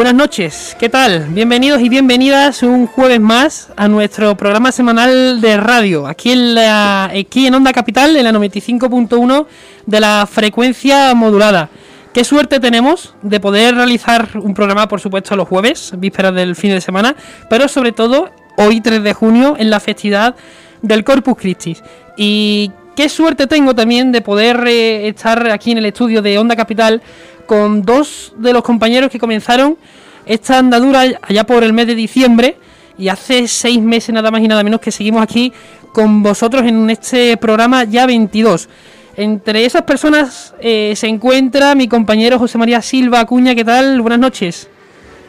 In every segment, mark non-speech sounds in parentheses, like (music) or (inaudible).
Buenas noches, ¿qué tal? Bienvenidos y bienvenidas un jueves más a nuestro programa semanal de radio, aquí en, la, aquí en Onda Capital, en la 95.1 de la frecuencia modulada. Qué suerte tenemos de poder realizar un programa, por supuesto, los jueves, vísperas del fin de semana, pero sobre todo hoy 3 de junio en la festividad del Corpus Christi. Y qué suerte tengo también de poder eh, estar aquí en el estudio de Onda Capital con dos de los compañeros que comenzaron esta andadura allá por el mes de diciembre y hace seis meses nada más y nada menos que seguimos aquí con vosotros en este programa ya 22. Entre esas personas eh, se encuentra mi compañero José María Silva Acuña. ¿Qué tal? Buenas noches.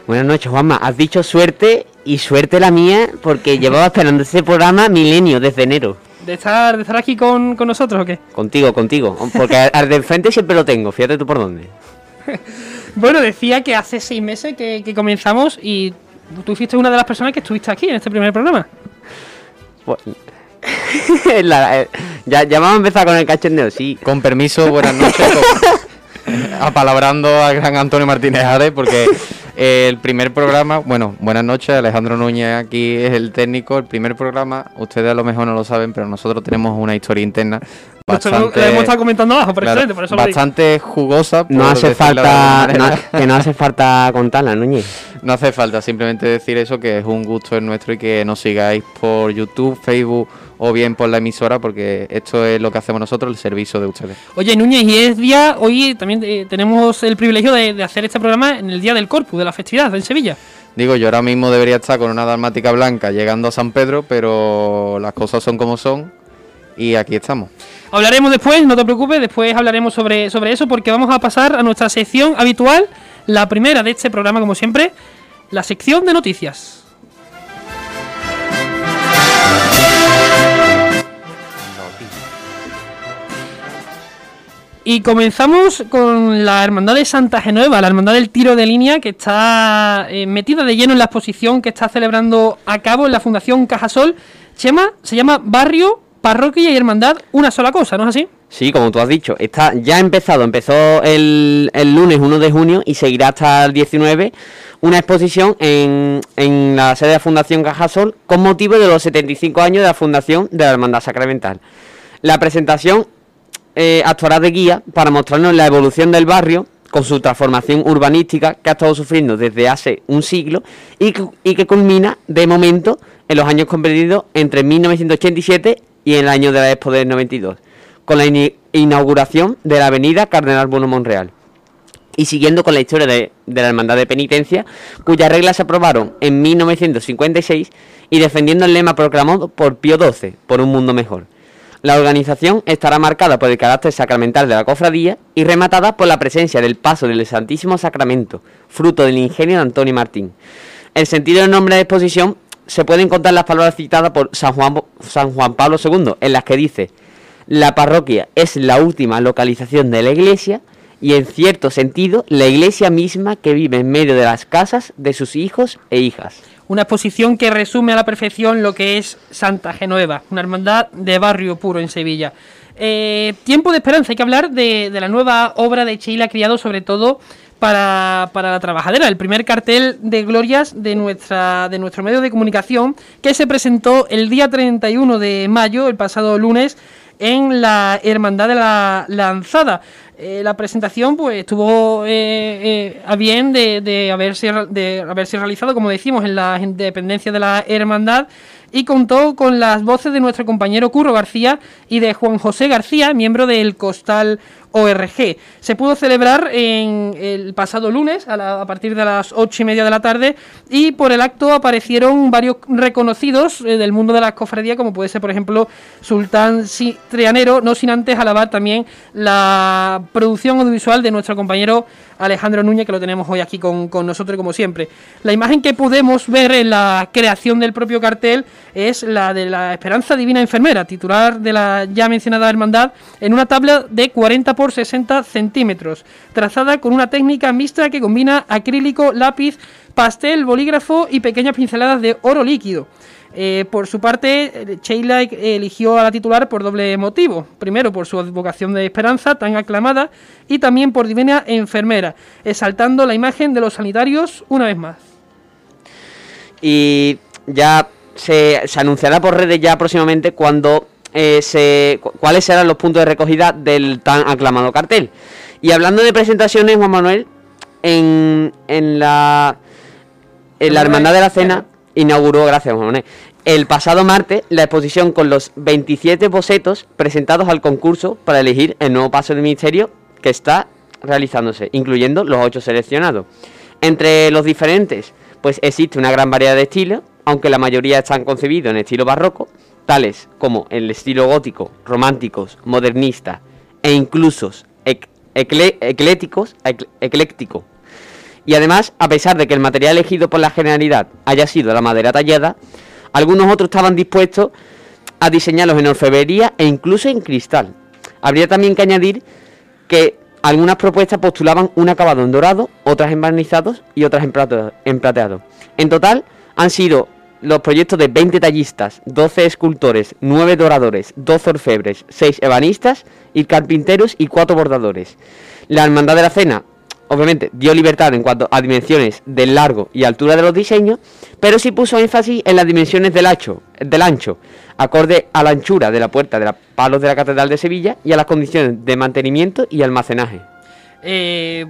Buenas noches, Juanma. Has dicho suerte y suerte la mía porque llevaba esperando este programa milenio desde enero. ¿De estar, de estar aquí con, con nosotros o qué? Contigo, contigo. Porque al de enfrente siempre lo tengo. Fíjate tú por dónde. Bueno, decía que hace seis meses que, comenzamos y tú fuiste una de las personas que estuviste aquí en este primer programa. Pues, (laughs) eh, ya, ya vamos a empezar con el cachondeo, sí. Con permiso, buenas noches. (laughs) apalabrando al gran Antonio Martínez Ares, porque el primer programa, bueno, buenas noches, Alejandro Núñez aquí es el técnico. El primer programa, ustedes a lo mejor no lo saben, pero nosotros tenemos una historia interna bastante, hemos estado comentando abajo, por eso bastante jugosa. No hace falta, que no hace falta contarla, Núñez. No hace falta, simplemente decir eso, que es un gusto el nuestro y que nos sigáis por YouTube, Facebook o bien por la emisora, porque esto es lo que hacemos nosotros, el servicio de ustedes. Oye, Núñez, y es día, hoy también eh, tenemos el privilegio de, hacer este programa en el día del Corpus, de la festividad en Sevilla. Digo, yo ahora mismo debería estar con una dalmática blanca llegando a San Pedro, pero las cosas son como son y aquí estamos. Hablaremos después, no te preocupes, después hablaremos sobre, sobre eso porque vamos a pasar a nuestra sección habitual, la primera de este programa como siempre, la sección de noticias. Y comenzamos con la Hermandad de Santa Genueva, la Hermandad del Tiro de Línea, que está eh, metida de lleno en la exposición que está celebrando a cabo en la Fundación Cajasol. Chema, se llama Barrio, Parroquia y Hermandad, una sola cosa, ¿no es así? Sí, como tú has dicho, está ya ha empezado, empezó el, el lunes 1 de junio y seguirá hasta el 19 una exposición en, en la sede de la Fundación Cajasol con motivo de los 75 años de la fundación de la Hermandad Sacramental. La presentación eh, actuará de guía para mostrarnos la evolución del barrio con su transformación urbanística que ha estado sufriendo desde hace un siglo y que, culmina de momento en los años comprendidos entre 1987 y el año de la Expo del 92, con la inauguración de la avenida Cardenal Bueno Monreal. Y siguiendo con la historia de, de la Hermandad de Penitencia, cuyas reglas se aprobaron en 1956 y defendiendo el lema proclamado por Pío XII, por un mundo mejor. La organización estará marcada por el carácter sacramental de la cofradía y rematada por la presencia del paso del Santísimo Sacramento, fruto del ingenio de Antonio Martín. El sentido del nombre de exposición se puede encontrar las palabras citadas por San Juan, San Juan Pablo II, en las que dice, la parroquia es la última localización de la iglesia y en cierto sentido la iglesia misma que vive en medio de las casas de sus hijos e hijas. Una exposición que resume a la perfección lo que es Santa Genueva, una hermandad de barrio puro en Sevilla. Eh, tiempo de esperanza, hay que hablar de, la nueva obra de Sheila Criado, sobre todo para, para, la trabajadera, el primer cartel de glorias de, nuestra, de nuestro medio de comunicación que se presentó el día 31 de mayo, el pasado lunes, en la Hermandad de la Lanzada. Eh, la presentación pues estuvo eh, eh, a bien de, de, haberse, de haberse realizado, como decimos, en la dependencia de la hermandad y contó con las voces de nuestro compañero Curro García y de Juan José García, miembro del Costal ORG. Se pudo celebrar en el pasado lunes a, partir de las ocho y media de la tarde y por el acto aparecieron varios reconocidos eh, del mundo de la cofradía, como puede ser, por ejemplo, Sultán Trianero, no sin antes alabar también la producción audiovisual de nuestro compañero Alejandro Núñez, que lo tenemos hoy aquí con, con nosotros, como siempre. La imagen que podemos ver en la creación del propio cartel es la de la Esperanza Divina Enfermera, titular de la ya mencionada hermandad, en una tabla de 40 por 60 centímetros, trazada con una técnica mixta que combina acrílico, lápiz, pastel, bolígrafo y pequeñas pinceladas de oro líquido. Eh, por su parte, eh, Sheila eligió a la titular por doble motivo. Primero, por su vocación de esperanza tan aclamada y también por divina enfermera, exaltando la imagen de los sanitarios una vez más. Y ya se, anunciará por redes ya próximamente cuando eh, se, cuáles serán los puntos de recogida del tan aclamado cartel. Y hablando de presentaciones, Juan Manuel, en, en la, en la Hermandad de la Cena inauguró, gracias Juan el pasado martes la exposición con los 27 bocetos presentados al concurso para elegir el nuevo paso del ministerio que está realizándose, incluyendo los ocho seleccionados. Entre los diferentes, pues existe una gran variedad de estilos, aunque la mayoría están concebidos en estilo barroco, tales como el estilo gótico, románticos, modernistas e incluso ecléticos, ecléctico. Y además, a pesar de que el material elegido por la generalidad haya sido la madera tallada, algunos otros estaban dispuestos a diseñarlos en orfebrería e incluso en cristal. Habría también que añadir que algunas propuestas postulaban un acabado en dorado, otras en barnizados y otras en plateado. En total han sido los proyectos de 20 tallistas, 12 escultores, 9 doradores, 12 orfebres, 6 ebanistas y carpinteros y 4 bordadores. La Hermandad de la Cena obviamente dio libertad en cuanto a dimensiones del largo y altura de los diseños, pero sí puso énfasis en las dimensiones del ancho, del ancho, acorde a la anchura de la puerta de los palos de la Catedral de Sevilla y a las condiciones de mantenimiento y almacenaje. Eh,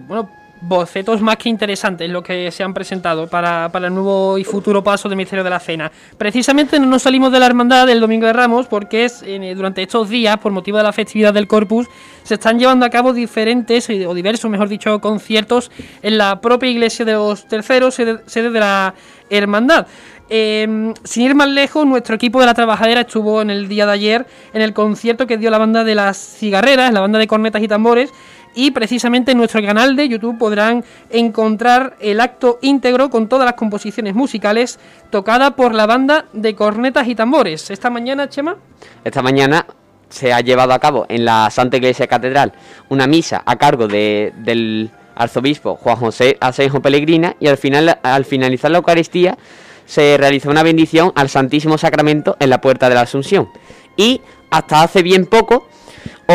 bocetos más que interesantes lo que se han presentado para, el nuevo y futuro paso del Ministerio de la Cena. Precisamente no nos salimos de la hermandad del Domingo de Ramos porque es eh, durante estos días, por motivo de la festividad del Corpus, se están llevando a cabo diferentes eh, o diversos, mejor dicho, conciertos en la propia iglesia de los terceros, sede, de la hermandad. Em, sin ir más lejos, nuestro equipo de la trabajadera estuvo en el día de ayer en el concierto que dio la banda de las cigarreras, la banda de cornetas y tambores, y precisamente en nuestro canal de YouTube podrán encontrar el acto íntegro con todas las composiciones musicales tocada por la banda de cornetas y tambores. Esta mañana, Chema. Esta mañana se ha llevado a cabo en la Santa Iglesia Catedral una misa a cargo de, del arzobispo Juan José Asenjo Pellegrina y al, final, al finalizar la Eucaristía se realizó una bendición al Santísimo Sacramento en la Puerta de la Asunción. Y hasta hace bien poco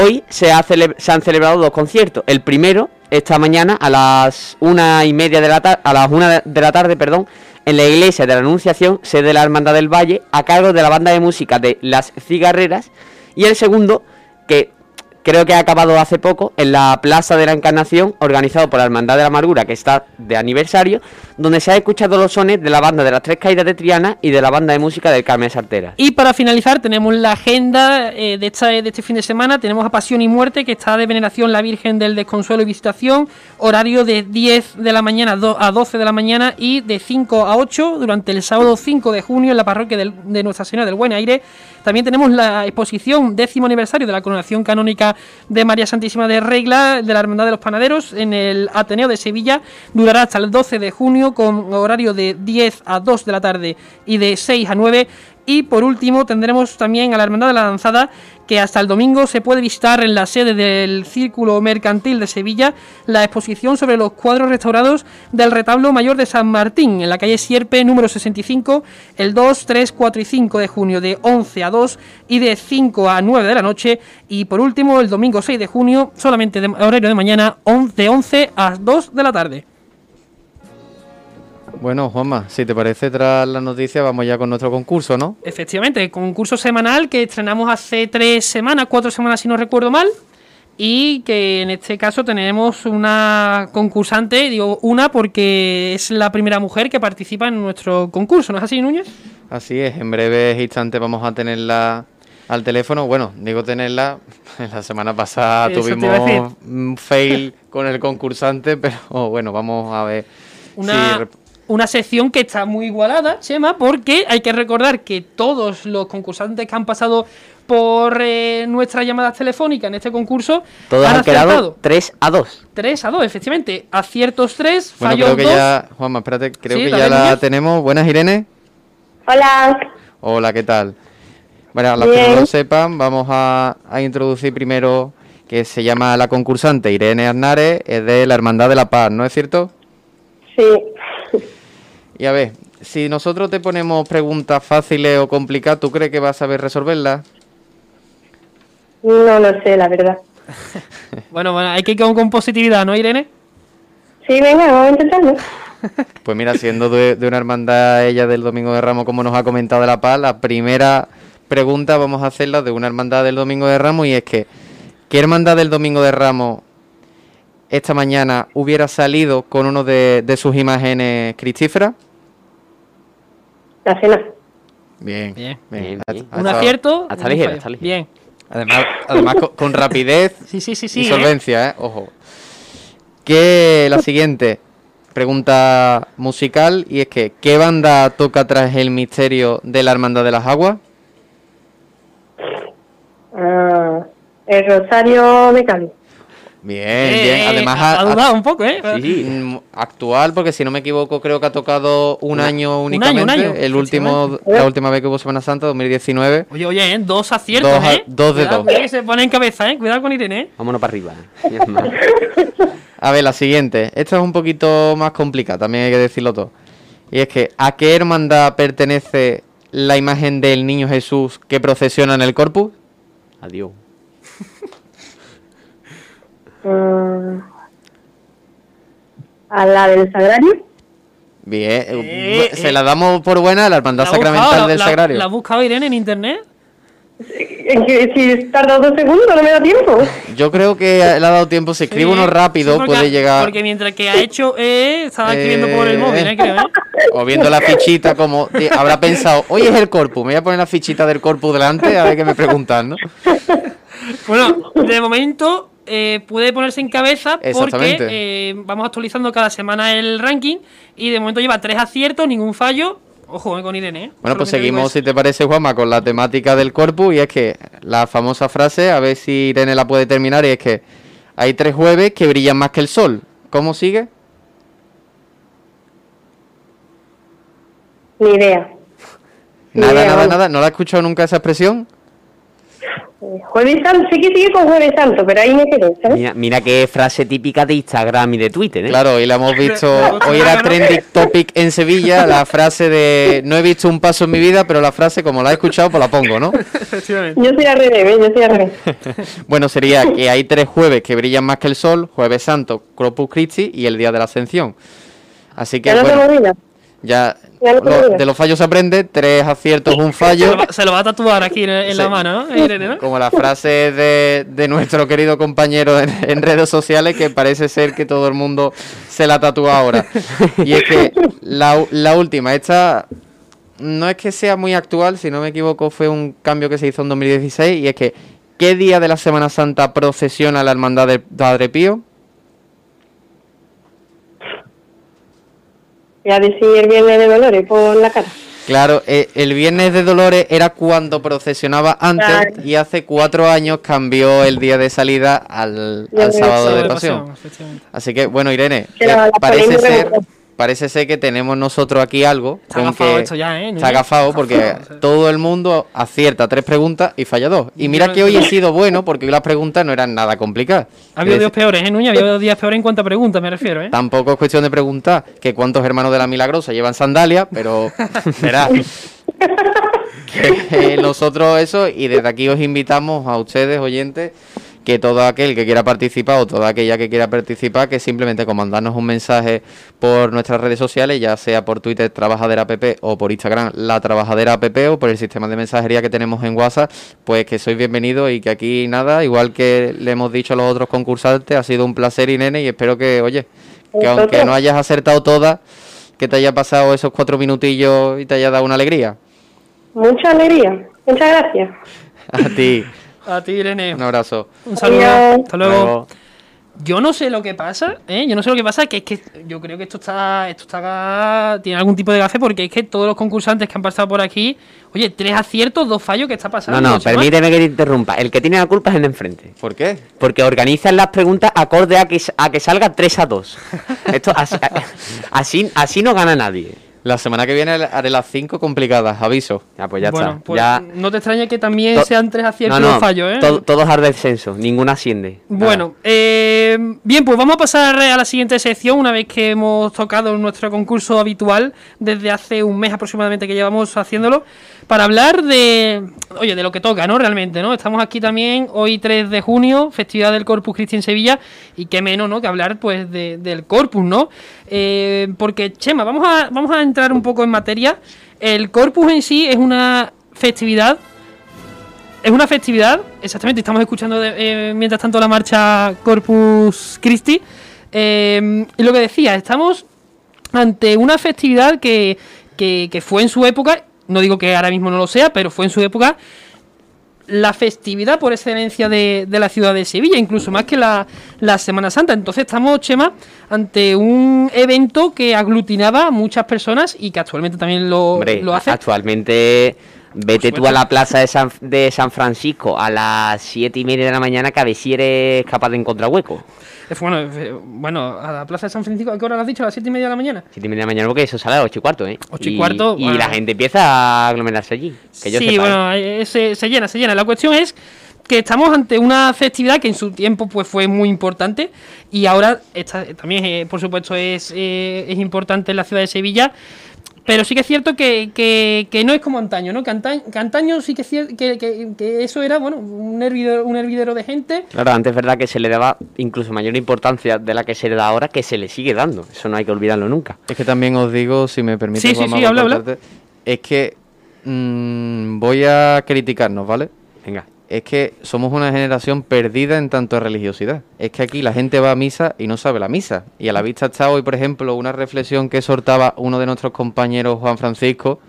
Hoy se, han celebrado dos conciertos. El primero, esta mañana, a las una y media de la tarde, a las una de la tarde, perdón, en la iglesia de la Anunciación, sede de la Hermandad del Valle, a cargo de la banda de música de Las Cigarreras. Y el segundo, que creo que ha acabado hace poco en la Plaza de la Encarnación, organizado por la Hermandad de la Amargura, que está de aniversario, donde se ha escuchado los sones de la banda de las Tres Caídas de Triana y de la banda de música del Carmen Sartera. Y para finalizar, tenemos la agenda eh, de, esta, de este fin de semana. Tenemos a Pasión y Muerte, que está de veneración la Virgen del Desconsuelo y Visitación, horario de 10 de la mañana a 12 de la mañana y de 5 a 8 durante el sábado 5 de junio en la parroquia de Nuestra Señora del Buen Aire. También tenemos la exposición décimo aniversario de la coronación canónica de María Santísima de Regla de la Hermandad de los Panaderos en el Ateneo de Sevilla. Durará hasta el 12 de junio con horario de 10 a 2 de la tarde y de 6 a 9 y por último tendremos también a la Hermandad de la Lanzada que hasta el domingo se puede visitar en la sede del Círculo Mercantil de Sevilla la exposición sobre los cuadros restaurados del retablo mayor de San Martín en la calle Sierpe número 65 el 2, 3, 4 y 5 de junio de 11 a 2 y de 5 a 9 de la noche y por último el domingo 6 de junio solamente de horario de mañana de 11 a 2 de la tarde. Bueno, Juanma, si te parece, tras la noticia, vamos ya con nuestro concurso, ¿no? Efectivamente, concurso semanal que estrenamos hace tres semanas, cuatro semanas si no recuerdo mal, y que en este caso tenemos una concursante, digo una porque es la primera mujer que participa en nuestro concurso, ¿no es así, Núñez? Así es, en breves instantes vamos a tenerla al teléfono. Bueno, digo tenerla, (laughs) la semana pasada tuvimos un fail con el concursante, (laughs) pero bueno, vamos a ver una una sección que está muy igualada, Chema, porque hay que recordar que todos los concursantes que han pasado por eh, nuestras llamadas telefónicas en este concurso todos han, quedado 3 a 2. 3 a 2, efectivamente. Aciertos 3, bueno, creo que ya, Juanma, espérate, creo que ya la tenemos. Buenas, Irene. Hola. Hola, ¿qué tal? Bueno, a los que no lo sepan, vamos a, a introducir primero que se llama la concursante Irene Arnares, es de la Hermandad de la Paz, ¿no es cierto? Sí. Y a ver, si nosotros te ponemos preguntas fáciles o complicadas, ¿tú crees que vas a saber resolverlas? No lo sé, la verdad. (laughs) Bueno, bueno, hay que ir con, con positividad, ¿no, Irene? Sí, venga, vamos a intentarlo. (laughs) Pues mira, siendo de, de una hermandad ella del Domingo de Ramos, como nos ha comentado de la Paz, la primera pregunta vamos a hacerla de una hermandad del Domingo de Ramos y es que, ¿qué hermandad del Domingo de Ramos esta mañana hubiera salido con uno de, de sus imágenes cristíferas? La cena. Bien, Bien. Bien, Ha- bien. ha Un acierto. hasta fallo. hasta ligera. Bien. Además, además con, con rapidez Sí, (laughs) sí, sí, sí. y ¿eh? solvencia, ¿eh? Ojo. Que la siguiente pregunta musical y es que ¿qué banda toca tras el misterio de la Hermandad de las Aguas? Ah, el Rosario de Cádiz. Bien, Eh, bien. eh, Además ha, ha- ha dudado un poco, ¿eh? Sí, mm, actual, porque si no me equivoco, creo que ha tocado un año un únicamente. año, un año, el último, la última vez que hubo Semana Santa, 2019. Oye, oye, ¿eh? dos aciertos, Dos a- ¿eh? dos de Cuidado, dos. cuidado que se pone en cabeza, ¿eh? Cuidado con Irene, ¿eh? Vámonos para arriba. ¿eh? A ver, la siguiente. Esta es un poquito más complicada, también hay que decirlo todo. Y es que, ¿a qué hermandad pertenece la imagen del niño Jesús que procesiona en el corpus? Adiós. A la del Sagrario. Bien, Eh, se eh. la damos por buena a la hermandad ¿La ha sacramental buscado? del ¿La- Sagrario. ¿La ha buscado Irene en internet? En que si tarda dos segundos no me da tiempo. Yo creo que le ha dado tiempo, si escribe Sí, uno rápido, sí, puede ha- llegar. Porque mientras que ha hecho, eh, estaba escribiendo por el Eh, móvil, ¿eh? Creo, ¿eh? O viendo la fichita como di- habrá pensado, hoy es el corpus, me voy a poner la fichita del corpus delante a ver qué me preguntan, ¿no? Bueno, de momento eh, puede ponerse en cabeza porque eh, vamos actualizando cada semana el ranking y de momento lleva tres aciertos, ningún fallo. Ojo eh, con Irene. ¿eh? Bueno, pues seguimos, si te parece, Juanma, con la temática del corpus y es que la famosa frase, a ver si Irene la puede terminar, y es que hay tres jueves que brillan más que el sol. ¿Cómo sigue? Ni idea. Ni Nada, idea, nada, vamos. nada. ¿No la he escuchado nunca esa expresión? Eh, Jueves Santo, sí que sigue con Jueves Santo, pero ahí me quedé, ¿sabes? Mira, mira qué frase típica de Instagram y de Twitter, ¿eh? Claro, y la hemos visto. Hoy era trending topic en Sevilla, (laughs) la frase de no he visto un paso en mi vida, pero la frase, como la he escuchado, pues la pongo, ¿no? (laughs) Yo soy al revés, yo soy al revés. (laughs) Bueno, sería que hay tres jueves que brillan más que el sol, Jueves Santo, Corpus Christi y el Día de la Ascensión. Así que, bueno. Ya lo- de los fallos se aprende, tres aciertos, un Se lo, fallo. se lo va a tatuar aquí en, en la mano, ¿no? Irene, ¿no? Como la frase de, de nuestro querido compañero en, en redes sociales, que parece ser que todo el mundo se la tatúa ahora. Y es que la, la última, esta no es que sea muy actual, si no me equivoco, fue un cambio que se hizo en 2016, y es que, ¿qué día de la Semana Santa procesiona la Hermandad del Padre Pío? Voy a decir el viernes de Dolores por la cara. Claro, eh, el Viernes de Dolores era cuando procesionaba antes, Claro. y hace cuatro años cambió el día de salida al, sábado de pasión. Así que, bueno, Irene, eh, parece ser, parece ser que tenemos nosotros aquí algo. Está agafado esto ya, ¿eh? Está agafado porque todo el mundo acierta tres preguntas y falla dos. Y mira que hoy he sido bueno porque hoy las preguntas no eran nada complicadas. Ha habido días peores, ¿eh, Nuña? Ha habido días peores en cuanto a preguntas, me refiero, ¿eh? Tampoco es cuestión de preguntar que cuántos hermanos de la Milagrosa llevan sandalias, pero (laughs) verá que eh, nosotros eso y desde aquí os invitamos a ustedes oyentes que todo aquel que quiera participar o toda aquella que quiera participar que simplemente con mandarnos un mensaje por nuestras redes sociales ya sea por Twitter Trabajadera app o por Instagram La Trabajadera app o por el sistema de mensajería que tenemos en WhatsApp pues que sois bienvenidos y que aquí nada igual que le hemos dicho a los otros concursantes ha sido un placer y nene y espero que oye que aunque no hayas acertado todas que te haya pasado esos cuatro minutillos y te haya dado una alegría Mucha alegría. Muchas gracias. (laughs) a ti A ti, Irene. un abrazo Un saludo. Adiós. Hasta luego. Luego. Yo no sé lo que pasa, ¿eh? Yo no sé lo que pasa, que es que yo creo que esto está, esto está, tiene algún tipo de gafe, porque es que todos los concursantes que han pasado por aquí, oye, tres aciertos, dos fallos, ¿qué está pasando? No, no, permíteme que te interrumpa. El que tiene la culpa es el de enfrente. ¿por qué? Porque organizan las preguntas acorde a que, a que salga 3 a 2. (laughs) Esto así, así, así no gana nadie. La semana que viene haré las cinco complicadas, aviso. Ya, pues ya bueno, está. pues ya... no te extrañe que también sean tres aciertos No, no, un fallo, ¿eh? to- todos al descenso, ninguna asciende. Bueno, eh, bien, pues vamos a pasar a la siguiente sección una vez que hemos tocado nuestro concurso habitual desde hace un mes aproximadamente que llevamos haciéndolo para hablar de, oye, de lo que toca, ¿no? Realmente, ¿no? Estamos aquí también hoy 3 de junio, festividad del Corpus Christi en Sevilla y qué menos, ¿no? Que hablar pues de- del Corpus, ¿no? Eh, porque, Chema, vamos a, vamos a entrar un poco en materia. El Corpus en sí es una festividad es una festividad, exactamente, estamos escuchando de- eh, mientras tanto la marcha Corpus Christi. eh, y lo que decía, estamos ante una festividad que, que- que fue en su época, no digo que ahora mismo no lo sea, pero fue en su época la festividad por excelencia de, de la ciudad de Sevilla, incluso más que la, la Semana Santa. Entonces estamos, Chema, ante un evento que aglutinaba a muchas personas y que actualmente también lo, Hombre, lo hace. actualmente vete tú a la plaza de San, de San Francisco a las siete y media de la mañana que a ver si eres capaz de encontrar hueco. Bueno, eh, bueno, a la plaza de San Francisco, ¿a qué hora lo has dicho? ¿A las siete y media de la mañana? Siete y media de la mañana porque eso sale a las ocho y cuarto, ¿eh? Ocho y cuarto, Y bueno. la gente empieza a aglomerarse allí. Que yo sí, sepa, ¿eh? bueno, eh, se, se llena, se llena. La cuestión es que estamos ante una festividad que en su tiempo pues fue muy importante y ahora esta, también, eh, por supuesto, es, eh, es importante en la ciudad de Sevilla. Pero sí que es cierto que, que- que no es como antaño, ¿no? Que antaño, que antaño sí que, es cier- que, que- que eso era, bueno, un hervidero, un hervidero de gente. Claro, antes es verdad que se le daba incluso mayor importancia de la que se le da ahora, que se le sigue dando. Eso no hay que olvidarlo nunca. Es que también os digo, si me permite, Sí, sí, sí, habla, habla. cortarte, es que mm, voy a criticarnos, ¿vale? Venga. Es que somos una generación perdida en tanto a religiosidad. Es que aquí la gente va a misa y no sabe la misa. Y a la vista está hoy, por ejemplo, una reflexión que sortaba uno de nuestros compañeros, Juan Francisco,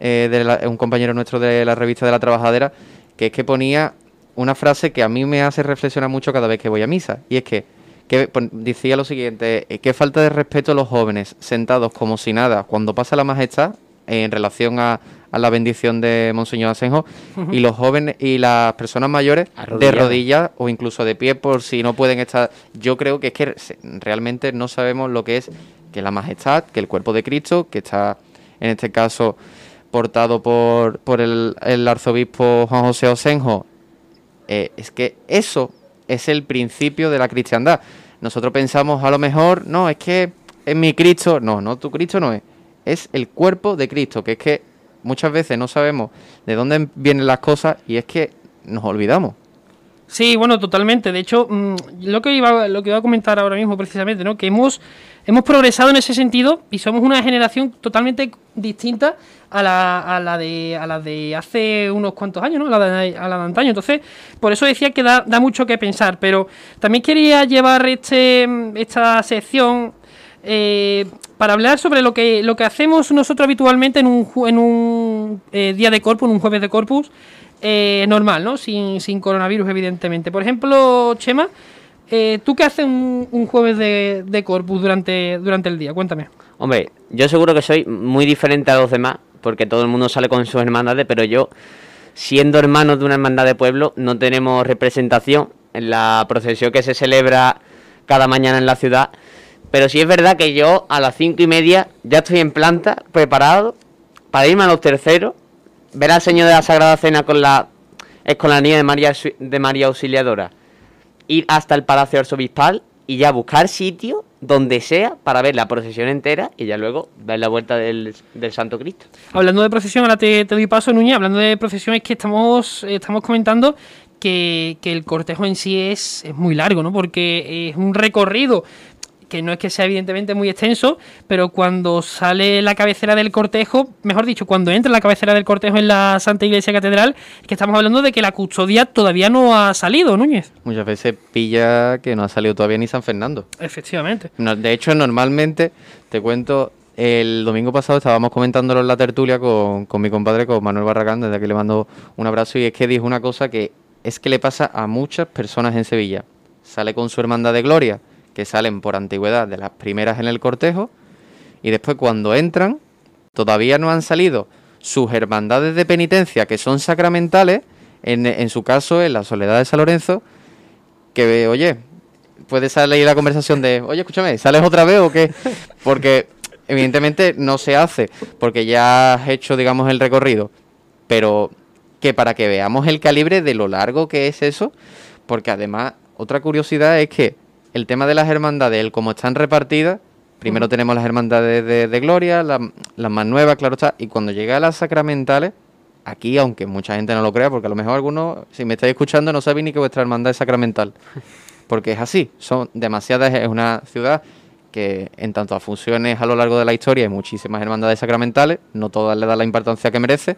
eh, un compañero nuestro de la revista de la Trabajadera, que es que ponía una frase que a mí me hace reflexionar mucho cada vez que voy a misa. Y es que, que decía lo siguiente, eh, que falta de respeto a los jóvenes sentados como si nada cuando pasa la majestad en relación a, a la bendición de Monseñor Asenjo y los jóvenes y las personas mayores de rodillas o incluso de pie por si no pueden estar. Yo creo que es que realmente no sabemos lo que es que la majestad, que el cuerpo de Cristo, que está en este caso portado por, por el, el arzobispo Juan José Osenjo, eh, es que eso es el principio de la cristiandad. Nosotros pensamos a lo mejor, no, es que es mi Cristo. No, no, tu Cristo no es. Es el cuerpo de Cristo, que es que muchas veces no sabemos de dónde vienen las cosas y es que nos olvidamos. Sí, bueno, totalmente. De hecho, mm, lo que iba, lo que iba a comentar ahora mismo precisamente, ¿no? Que hemos, hemos progresado en ese sentido y somos una generación totalmente distinta a la, a la de a la de hace unos cuantos años, ¿no? A la de, a la de antaño. Entonces, por eso decía que da, da mucho que pensar. Pero también quería llevar este esta sección eh, para hablar sobre lo que lo que hacemos nosotros habitualmente en un en un eh, día de corpus, en un jueves de corpus eh, normal, ¿no? Sin, sin coronavirus, evidentemente. Por ejemplo, Chema, ¿tú qué haces un, un jueves de, de corpus durante, durante el día? Cuéntame. Hombre, yo seguro que soy muy diferente a los demás, porque todo el mundo sale con sus hermandades, pero yo, siendo hermano de una hermandad de pueblo, no tenemos representación en la procesión que se celebra cada mañana en la ciudad. Pero sí es verdad que yo a las cinco y media ya estoy en planta, preparado para irme a los terceros, ver al Señor de la Sagrada Cena con la escolanía de María, de María Auxiliadora, ir hasta el Palacio Arzobispal y ya buscar sitio donde sea para ver la procesión entera y ya luego ver la vuelta del, del Santo Cristo. Hablando de procesión, ahora te, doy paso, Núñez. Hablando de procesión, es que estamos, eh, estamos comentando que, que el cortejo en sí es, es muy largo, ¿no? Porque es un recorrido que no es que sea evidentemente muy extenso, pero cuando sale la cabecera del cortejo, mejor dicho, cuando entra la cabecera del cortejo en la Santa Iglesia Catedral, es que estamos hablando de que la custodia todavía no ha salido, Núñez. Muchas veces pilla que no ha salido todavía ni San Fernando. Efectivamente. No, de hecho, normalmente, te cuento, el domingo pasado estábamos comentándolo en la tertulia con, con mi compadre, con Manuel Barragán, desde aquí le mando un abrazo, y es que dijo una cosa que es que le pasa a muchas personas en Sevilla. Sale con su hermandad de gloria, que salen por antigüedad de las primeras en el cortejo, y después cuando entran, todavía no han salido sus hermandades de penitencia, que son sacramentales, en, en su caso, en la Soledad de San Lorenzo, que, oye, puede salir la conversación de, oye, escúchame, ¿sales otra vez o qué? Porque evidentemente no se hace porque ya has hecho, digamos, el recorrido, pero que para que veamos el calibre de lo largo que es eso, porque además otra curiosidad es que el tema de las hermandades, el cómo están repartidas, primero tenemos las hermandades de, Gloria, las más nuevas, claro está, y cuando llega a las sacramentales, aquí, aunque mucha gente no lo crea, porque a lo mejor algunos, si me estáis escuchando, no saben ni que vuestra hermandad es sacramental, (laughs) porque es así, son demasiadas, es una ciudad que en tanto a funciones a lo largo de la historia hay muchísimas hermandades sacramentales, no todas le dan la importancia que merece,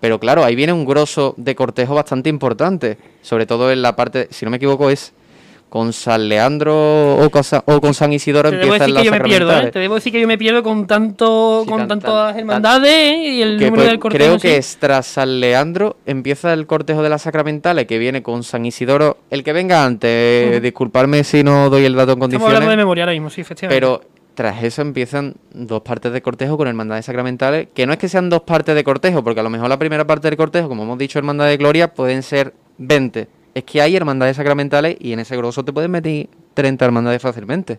pero claro, ahí viene un grosso de cortejo bastante importante, sobre todo en la parte, si no me equivoco, es con San Leandro o con, San Isidoro te empiezan las que yo me pierdo, ¿eh? Te debo decir que yo me pierdo con tanto con tantas hermandades y el número pues, del cortejo. Creo que es tras San Leandro empieza el cortejo de las sacramentales que viene con San Isidoro. El que venga antes, disculparme si no doy el dato en condiciones. Estamos hablando de memoria ahora mismo, sí, efectivamente. Pero tras eso empiezan dos partes de cortejo con hermandades sacramentales, que no es que sean dos partes de cortejo, porque a lo mejor la primera parte del cortejo, como hemos dicho, hermandad de gloria, pueden ser 20 es que hay hermandades sacramentales y en ese grosso te pueden meter 30 hermandades fácilmente.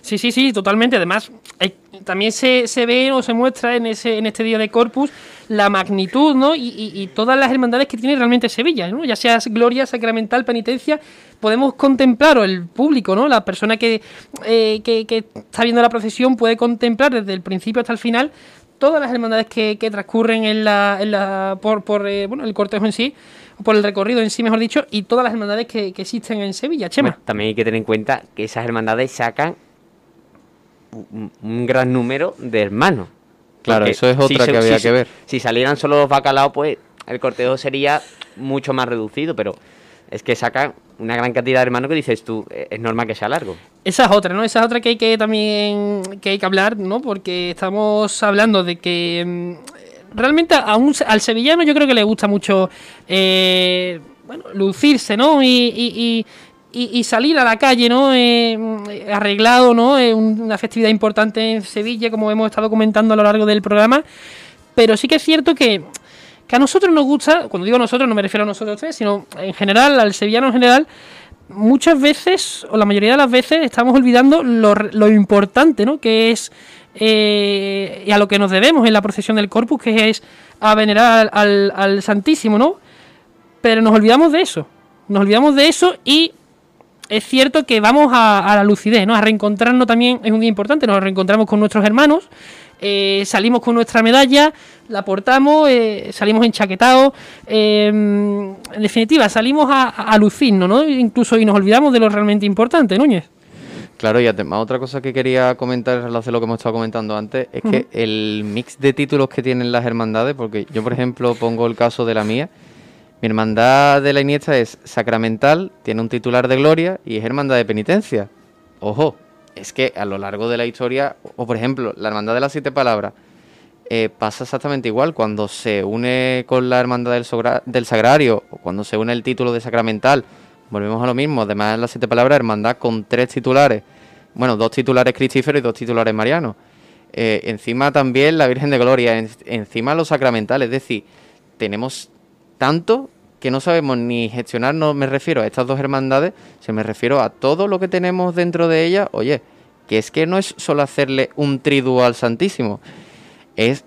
Sí, sí, sí, totalmente. Además, también se, ve o se muestra en ese en este día de Corpus la magnitud, ¿no? Y, todas las hermandades que tiene realmente Sevilla, ¿no? Ya sea Gloria, Sacramental, Penitencia, podemos contemplar, o el público, ¿no? La persona que, eh, que, está viendo la procesión puede contemplar desde el principio hasta el final todas las hermandades que, transcurren en la, en la por, por eh, bueno, el cortejo en sí por el recorrido en sí, mejor dicho, y todas las hermandades que, existen en Sevilla, Chema. también hay que tener en cuenta que esas hermandades sacan un, gran número de hermanos. Claro, eso es otra que había que ver. Si salieran solo los bacalaos, pues el cortejo sería mucho más reducido, pero es que sacan una gran cantidad de hermanos que dices tú, eh, es normal que sea largo. Esa es otra, ¿no? Esa es otra que hay que también que hay que hablar, ¿no? Porque estamos hablando de que mm, realmente a al sevillano yo creo que le gusta mucho eh, bueno, lucirse, ¿no? Y, salir a la calle, ¿no? Eh, arreglado, ¿no? Es una festividad importante en Sevilla, como hemos estado comentando a lo largo del programa. Pero sí que es cierto que, a nosotros nos gusta, cuando digo nosotros no me refiero a nosotros tres, sino en general, al sevillano en general, muchas veces, o la mayoría de las veces, estamos olvidando lo, lo importante, ¿no? Que es eh, y a lo que nos debemos en la procesión del Corpus, que es a venerar al, Santísimo, ¿no? Pero nos olvidamos de eso, nos olvidamos de eso y es cierto que vamos a, la lucidez, ¿no? A reencontrarnos también es un día importante, nos reencontramos con nuestros hermanos, eh, salimos con nuestra medalla, la portamos, eh, salimos enchaquetados, en definitiva, salimos a, a lucirnos, ¿no? Incluso y nos olvidamos de lo realmente importante, Núñez. Claro, y además otra cosa que quería comentar en relación a lo que hemos estado comentando antes es que el mix de títulos que tienen las hermandades, porque yo por ejemplo pongo el caso de la mía, mi hermandad de la Iniesta es sacramental, tiene un titular de gloria y es hermandad de penitencia. Ojo, es que a lo largo de la historia, o por ejemplo, la hermandad de las siete palabras, eh, pasa exactamente igual cuando se une con la hermandad del, sagrario o cuando se une el título de sacramental Volvemos a lo mismo, además en las siete palabras, hermandad con tres titulares. Bueno, dos titulares cristíferos y dos titulares marianos. Eh, encima también la Virgen de Gloria, encima los sacramentales. Es decir, tenemos tanto que no sabemos ni gestionar, no me refiero a estas dos hermandades, se me refiero a todo lo que tenemos dentro de ellas. Oye, que es que no es solo hacerle un triduo al Santísimo, es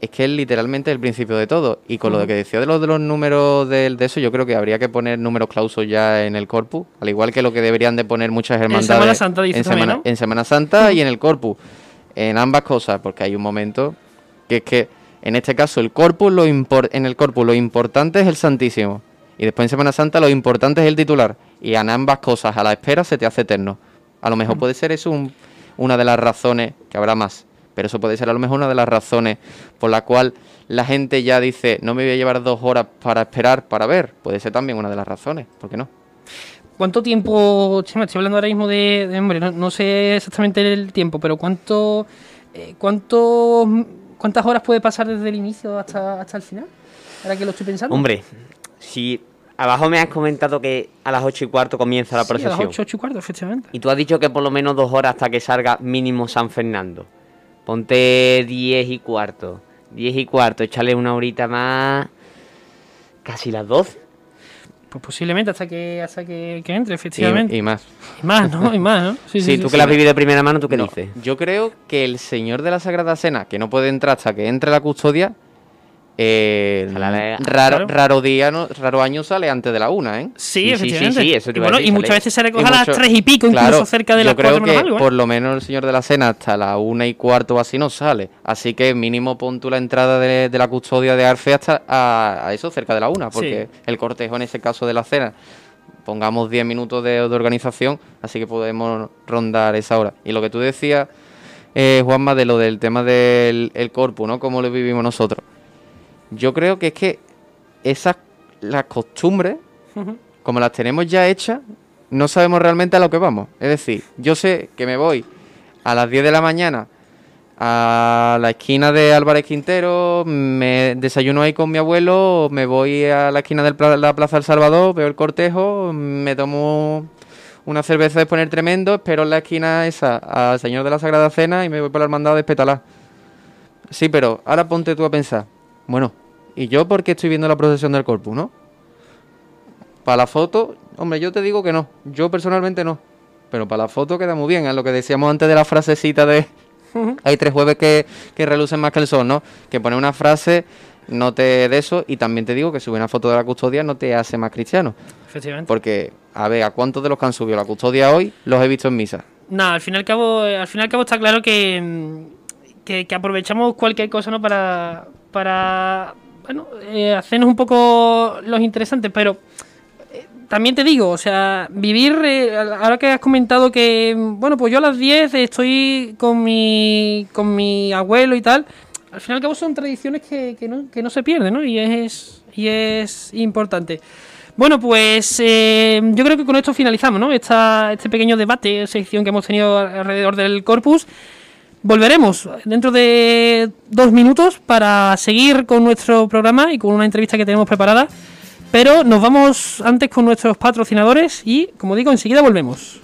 es que es literalmente el principio de todo. Y con lo que decía de los de los números de, de, eso, yo creo que habría que poner números clausos ya en el corpus, al igual que lo que deberían de poner muchas hermandades. En Semana Santa, en, semana, en Semana Santa y (laughs) en el corpus. En ambas cosas, porque hay un momento que es que en este caso el corpus lo en el corpus lo importante es el Santísimo. Y después en Semana Santa lo importante es el titular. Y en ambas cosas a la espera se te hace eterno. A lo mejor puede ser eso una de las razones, que habrá más, pero eso puede ser a lo mejor una de las razones por la cual la gente ya dice, no me voy a llevar dos horas para esperar para ver. Puede ser también una de las razones, ¿por qué no? ¿Cuánto tiempo, Chema, estoy hablando ahora mismo de, hombre, no, sé exactamente el tiempo, pero cuánto, eh, cuánto, cuántas horas puede pasar desde el inicio hasta, hasta el final? Ahora que lo estoy pensando. Hombre, si abajo me has comentado que a las ocho y cuarto comienza la procesión. a las ocho, ocho y cuarto, efectivamente. Y tú has dicho que por lo menos dos horas hasta que salga mínimo San Fernando. Ponte 10 y cuarto. 10 y cuarto, échale una horita más. Casi las 12. Pues posiblemente hasta que hasta que, que entre, efectivamente. Y, y más. Y más, ¿no? Y más, ¿no? (laughs) Sí, tú que la has vivido de primera mano, ¿tú qué No, dices? Yo creo que el señor de la Sagrada Cena, que no puede entrar hasta que entre la custodia, eh, raro, Claro. raro día, no- raro año sale antes de la una, ¿eh? Sí, Sí, sí, efectivamente. sí, eso te y, bueno, decir, y muchas sale. veces se recoge a las mucho- tres y pico, incluso Claro, cerca de las creo cuatro menos que algo. ¿eh? por lo menos el señor de la cena hasta la una y cuarto o así no sale. Así que mínimo pon tú la entrada de, de la custodia de Arfe hasta a, a eso, cerca de la una, porque el cortejo en ese caso de la cena, pongamos 10 minutos de, de organización, así que podemos rondar esa hora. Y lo que tú decías, eh, Juanma, de lo del tema del el corpus, ¿no? Cómo lo vivimos nosotros. Yo creo que es que esas, las costumbres, como las tenemos ya hechas, no sabemos realmente a lo que vamos. Es decir, yo sé que me voy a las 10 de la mañana a la esquina de Álvarez Quintero, me desayuno ahí con mi abuelo, me voy a la esquina de la Plaza del Salvador, veo el cortejo, me tomo una cerveza de poner tremendo, espero en la esquina esa al Señor de la Sagrada Cena y me voy por la hermandad de Espetalá. Sí, pero ahora ponte tú a pensar, bueno, ¿y yo por qué estoy viendo la procesión del Corpus, no? Para la foto, hombre, yo te digo que no. Yo personalmente no. Pero para la foto queda muy bien. Es lo que decíamos antes de la frasecita de... (laughs) Hay tres jueves que, que relucen más que el sol, ¿no? Que poner una frase no te de eso. Y también te digo que subir una foto de la custodia no te hace más cristiano. Efectivamente. Porque, a ver, ¿a cuántos de los que han subido la custodia hoy los he visto en misa? Nada, al fin y al cabo, eh, al fin y al cabo está claro que, mm, que, que aprovechamos cualquier cosa, ¿no? Para, para bueno, eh, hacernos un poco los interesantes, pero eh, también te digo, o sea, vivir, eh, ahora que has comentado que, bueno, pues yo a las 10 estoy con mi, con mi abuelo y tal, al fin y al cabo son tradiciones que, que, no, se pierden, ¿no? Y es, y es importante. Bueno, pues yo creo que con esto finalizamos, ¿no? Esta, este pequeño debate, sección que hemos tenido alrededor del corpus. Volveremos dentro de dos minutos para seguir con nuestro programa y con una entrevista que tenemos preparada. Pero nos vamos antes con nuestros patrocinadores y, como digo, enseguida volvemos.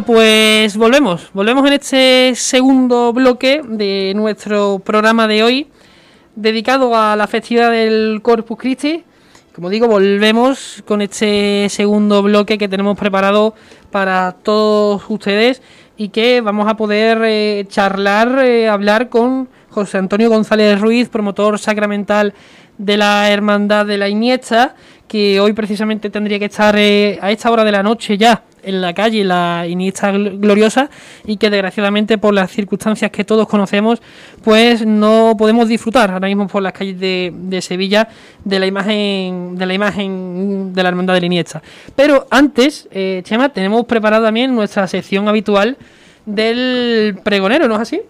Bueno, pues volvemos, volvemos en este segundo bloque de nuestro programa de hoy, dedicado a la festividad del Corpus Christi. Como digo, volvemos con este segundo bloque que tenemos preparado para todos ustedes y que vamos a poder eh, charlar, eh, hablar con José Antonio González Ruiz, promotor sacramental de la Hermandad de la Iniesta, que hoy precisamente tendría que estar eh, a esta hora de la noche ya en la calle la Iniesta gloriosa y que desgraciadamente por las circunstancias que todos conocemos pues no podemos disfrutar ahora mismo por las calles de, de Sevilla de la imagen de la imagen de la hermandad de la Iniesta pero antes eh, Chema tenemos preparado también nuestra sección habitual del pregonero ¿no es así?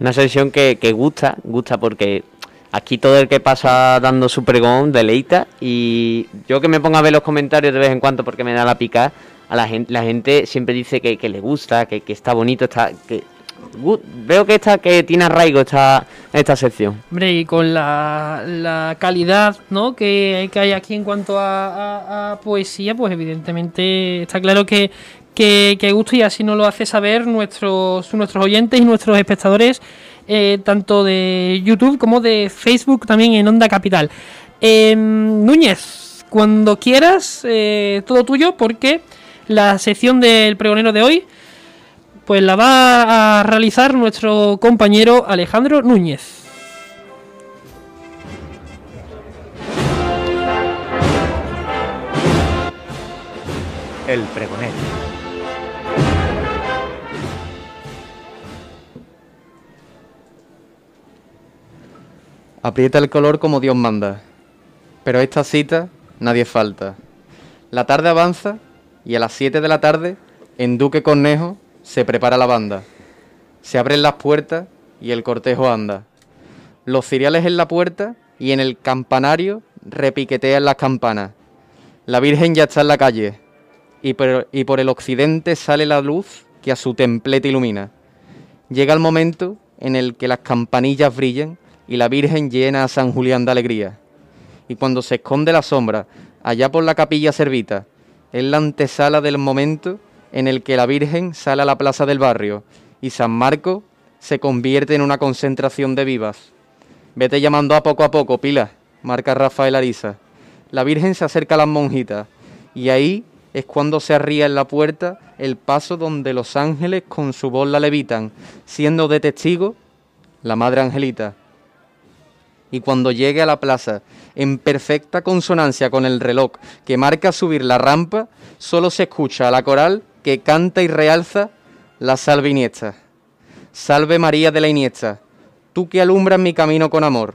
Una sección que, gusta gusta porque Aquí todo el que pasa dando su pregón deleita y yo que me pongo a ver los comentarios de vez en cuando porque me da la pica, a la gente, la gente siempre dice que, le gusta, que, está bonito, está, que veo que está, que tiene arraigo esta, esta sección. Hombre, y con la, calidad ¿no? que, hay aquí en cuanto a, poesía, pues evidentemente está claro que, que, que gusta y así nos lo hace saber nuestros, nuestros oyentes y nuestros espectadores, eh, tanto de YouTube como de Facebook, también en Onda Capital. Em, Núñez, cuando quieras, eh, todo tuyo, porque la sección del pregonero de hoy, pues la va a realizar nuestro compañero Alejandro Núñez. El pregonero. Aprieta el color como Dios manda, pero esta cita nadie falta. La tarde avanza y a las 7 de la tarde, en Duque Cornejo, se prepara la banda. Se abren las puertas y el cortejo anda. Los ciriales en la puerta y en el campanario repiquetean las campanas. La Virgen ya está en la calle y por, y por el occidente sale la luz que a su templete ilumina. Llega el momento en el que las campanillas brillan y la Virgen llena a San Julián de alegría. Y cuando se esconde la sombra, allá por la capilla servita, es la antesala del momento en el que la Virgen sale a la plaza del barrio y San Marco se convierte en una concentración de vivas. Vete llamando a poco a poco, pila, marca Rafael Arisa. La Virgen se acerca a las monjitas y ahí es cuando se arría en la puerta el paso donde los ángeles con su voz la levitan, siendo de testigo la Madre Angelita y cuando llegue a la plaza, en perfecta consonancia con el reloj que marca subir la rampa, solo se escucha a la coral que canta y realza la salve Iniesta. Salve María de la Iniesta, tú que alumbras mi camino con amor.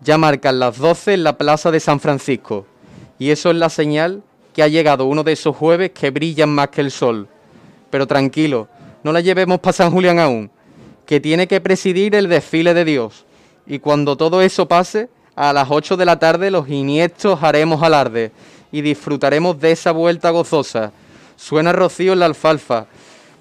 Ya marcan las doce en la plaza de San Francisco, y eso es la señal que ha llegado uno de esos jueves que brillan más que el sol. Pero tranquilo, no la llevemos para San Julián aún, que tiene que presidir el desfile de Dios y cuando todo eso pase, a las 8 de la tarde los iniestos haremos alarde y disfrutaremos de esa vuelta gozosa. Suena rocío en la alfalfa,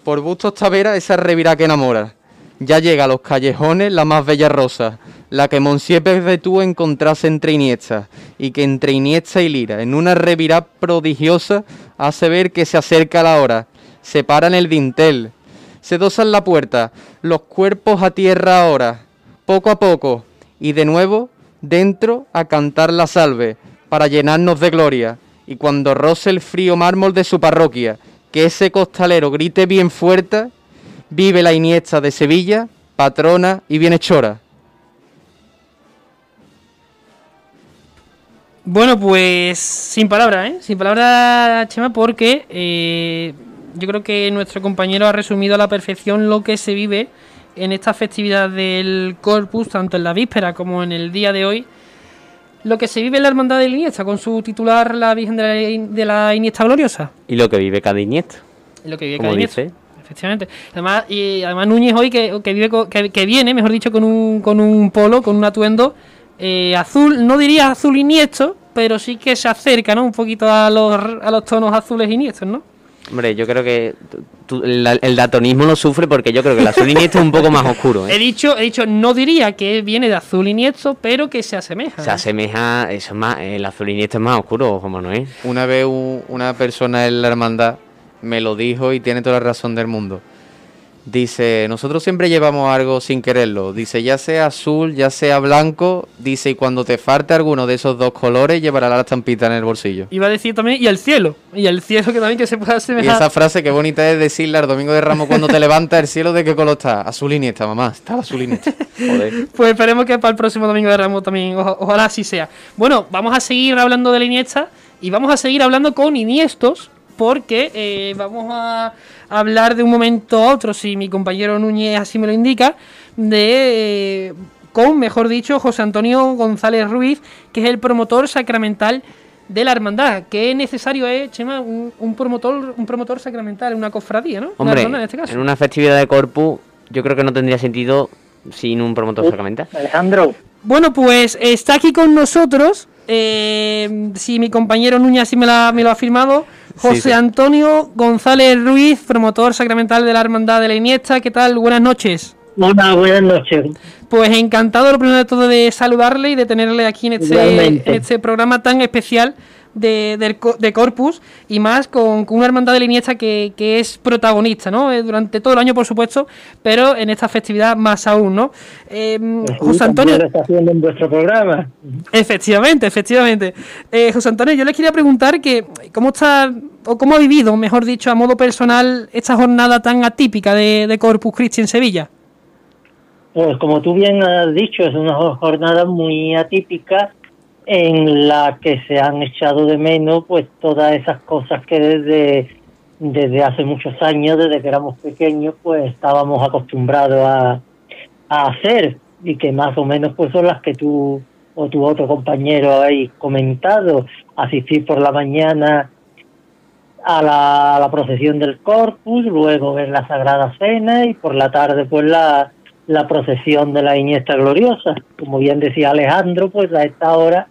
por Bustos Tavera esa revirá que enamora. Ya llega a los callejones la más bella rosa, la que Monsiepe de tú encontrase entre Iniesta, y que entre Iniesta y Lira, en una revirá prodigiosa, hace ver que se acerca la hora. Se paran el dintel, se dosan la puerta, los cuerpos a tierra ahora poco a poco y de nuevo dentro a cantar la salve para llenarnos de gloria y cuando roce el frío mármol de su parroquia, que ese costalero grite bien fuerte, vive la Iniesta de Sevilla, patrona y bienhechora. Bueno, pues sin palabras, ¿eh? Sin palabras, Chema, porque eh, yo creo que nuestro compañero ha resumido a la perfección lo que se vive en esta festividad del Corpus, tanto en la víspera como en el día de hoy, lo que se vive en la Hermandad de la Iniesta, con su titular, la Virgen de la, Iniesta Gloriosa. Y lo que vive cada Iniesta. Y lo que vive cada Iniesta. Efectivamente. Además, y además Núñez hoy que, que vive, que, viene, mejor dicho, con un, con un polo, con un atuendo eh, azul, no diría azul iniesto, pero sí que se acerca, ¿no? Un poquito a los, a los tonos azules iniestos, ¿no? Hombre, yo creo que el, datonismo lo sufre porque yo creo que el azul iniesta es un poco más oscuro. (laughs) ¿eh? He dicho, he dicho, no diría que viene de azul iniesta, pero que se asemeja. Se ¿eh? asemeja, eso es más, el azul iniesta es más oscuro, Juan Manuel. Una vez una persona en la hermandad me lo dijo y tiene toda la razón del mundo. Dice, nosotros siempre llevamos algo sin quererlo. Dice, ya sea azul, ya sea blanco. Dice, y cuando te falte alguno de esos dos colores, llevará la estampita en el bolsillo. Iba a decir también, y el cielo. Y el cielo que también que se pueda Y esa frase, qué bonita es decirla el domingo de Ramos cuando te (laughs) levantas, el cielo de qué color está. Azul y nieta, mamá. Está azul y nieta. Joder. Pues esperemos que para el próximo domingo de Ramos también, ojalá así sea. Bueno, vamos a seguir hablando de la Iniesta y vamos a seguir hablando con Iniestos porque eh, vamos a hablar de un momento a otro, si mi compañero Núñez así me lo indica, de eh, con, mejor dicho, José Antonio González Ruiz, que es el promotor sacramental de la hermandad. Qué necesario es, Chema, un, promotor, un promotor sacramental, una cofradía, ¿no? Hombre, en, este caso. en una festividad de Corpus, yo creo que no tendría sentido sin un promotor sacramental. Alejandro. Bueno, pues está aquí con nosotros. Eh, si mi compañero Núñez así me, me lo ha firmado, José Antonio González Ruiz, promotor sacramental de la Hermandad de la Iniesta. ¿Qué tal? Buenas noches. Hola, buenas noches. Pues encantado lo primero de todo de saludarle y de tenerle aquí en este, este programa tan especial de, de, Corpus y más con, una hermandad de Iniesta que, que, es protagonista, ¿no? Eh, durante todo el año, por supuesto, pero en esta festividad más aún, ¿no? Eh, José Antonio. Está haciendo en vuestro programa. Efectivamente, efectivamente. Eh, José Antonio, yo le quería preguntar que cómo está, o cómo ha vivido, mejor dicho, a modo personal, esta jornada tan atípica de, de Corpus Christi en Sevilla. Pues como tú bien has dicho, es una jornada muy atípica en la que se han echado de menos pues todas esas cosas que desde, desde hace muchos años, desde que éramos pequeños, pues estábamos acostumbrados a, a hacer y que más o menos pues son las que tú o tu otro compañero habéis comentado, asistir por la mañana a la, a la procesión del Corpus, luego ver la Sagrada Cena y por la tarde pues la, la procesión de la Iniesta Gloriosa. Como bien decía Alejandro, pues a esta hora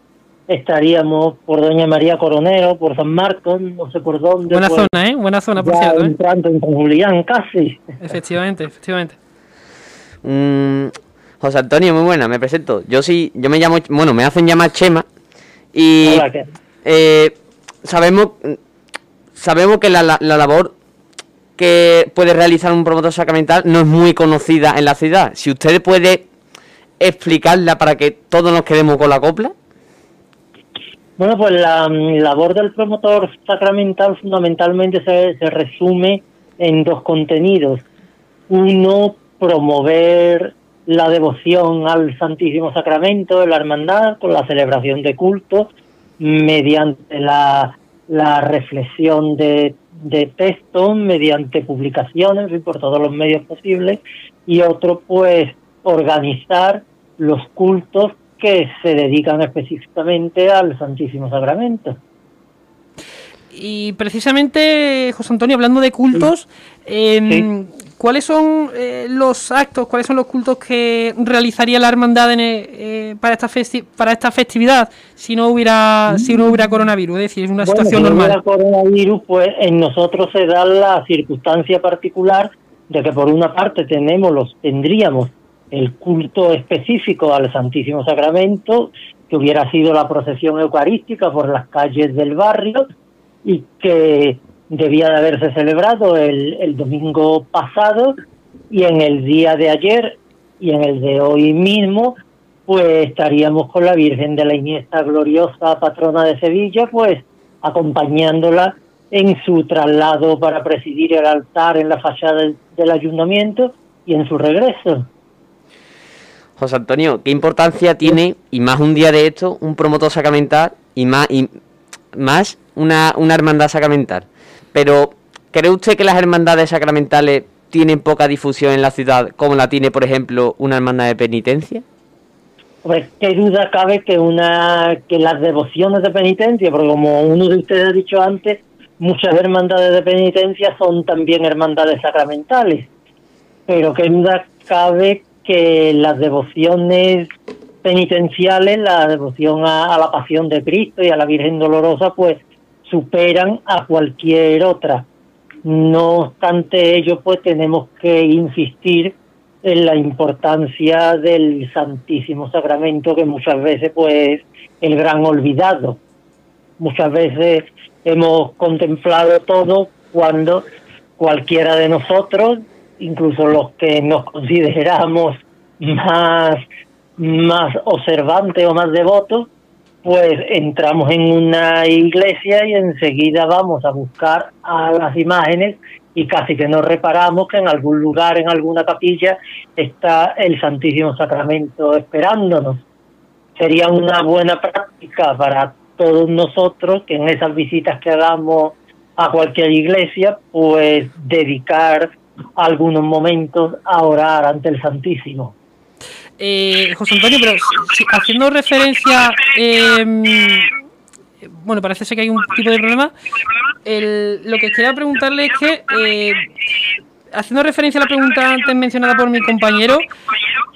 estaríamos por Doña María Coronero, por San Marcos, no sé por dónde. Buena pues, zona, ¿eh? Buena zona, por cierto. ¿eh? Entrando en Julián, casi. Efectivamente, efectivamente. Mm, José Antonio, muy buena, me presento. Yo sí, yo me llamo, bueno, me hacen llamar Chema. Y Hola, ¿qué? Eh, sabemos, sabemos que la, la, la labor que puede realizar un promotor sacramental no es muy conocida en la ciudad. Si usted puede explicarla para que todos nos quedemos con la copla. Bueno, pues la mm, labor del promotor sacramental fundamentalmente se, resume en dos contenidos. Uno, promover la devoción al Santísimo Sacramento de la Hermandad con la celebración de culto mediante la, la reflexión de, de textos, mediante publicaciones y por todos los medios posibles. Y otro, pues, organizar los cultos que se dedican específicamente al Santísimo Sacramento. Y precisamente, José Antonio, hablando de cultos, em, ¿cuáles son eh, los actos, cuáles son los cultos que realizaría la hermandad eh, para esta para esta festividad si no hubiera si no hubiera coronavirus? Es decir, es una situación normal. Si no hubiera coronavirus, pues en nosotros se da la circunstancia particular de que por una parte tenemos los tendríamos el culto específico al Santísimo Sacramento, que hubiera sido la procesión eucarística por las calles del barrio y que debía de haberse celebrado el, el domingo pasado y en el día de ayer y en el de hoy mismo pues estaríamos con la Virgen de la Iniesta Gloriosa, patrona de Sevilla, pues acompañándola en su traslado para presidir el altar en la fachada del ayuntamiento y en su regreso. José Antonio, ¿qué importancia tiene, y más un día de esto, un promotor sacramental y más, y más una, hermandad sacramental? Pero, ¿cree usted que las hermandades sacramentales tienen poca difusión en la ciudad, como la tiene, por ejemplo, una hermandad de penitencia? Pues qué duda cabe que una que las devociones de penitencia, porque como uno de ustedes ha dicho antes, muchas hermandades de penitencia son también hermandades sacramentales. Pero qué duda cabe que las devociones penitenciales, la devoción a, la pasión de Cristo y a la Virgen Dolorosa, pues superan a cualquier otra. No obstante ello, pues tenemos que insistir en la importancia del Santísimo Sacramento, que muchas veces, pues, el gran olvidado. Muchas veces hemos contemplado todo cuando cualquiera de nosotros, incluso los que nos consideramos más, más observantes o más devotos, pues entramos en una iglesia y enseguida vamos a buscar a las imágenes y casi que no reparamos que en algún lugar, en alguna capilla, está el Santísimo Sacramento esperándonos. Sería una buena práctica para todos nosotros que en esas visitas que hagamos a cualquier iglesia, pues dedicar algunos momentos a orar ante el Santísimo. Eh, José Antonio, pero haciendo referencia, em, bueno, parece ser que hay un tipo de problema. lo que quería preguntarle es que, eh, haciendo referencia a la pregunta antes mencionada por mi compañero,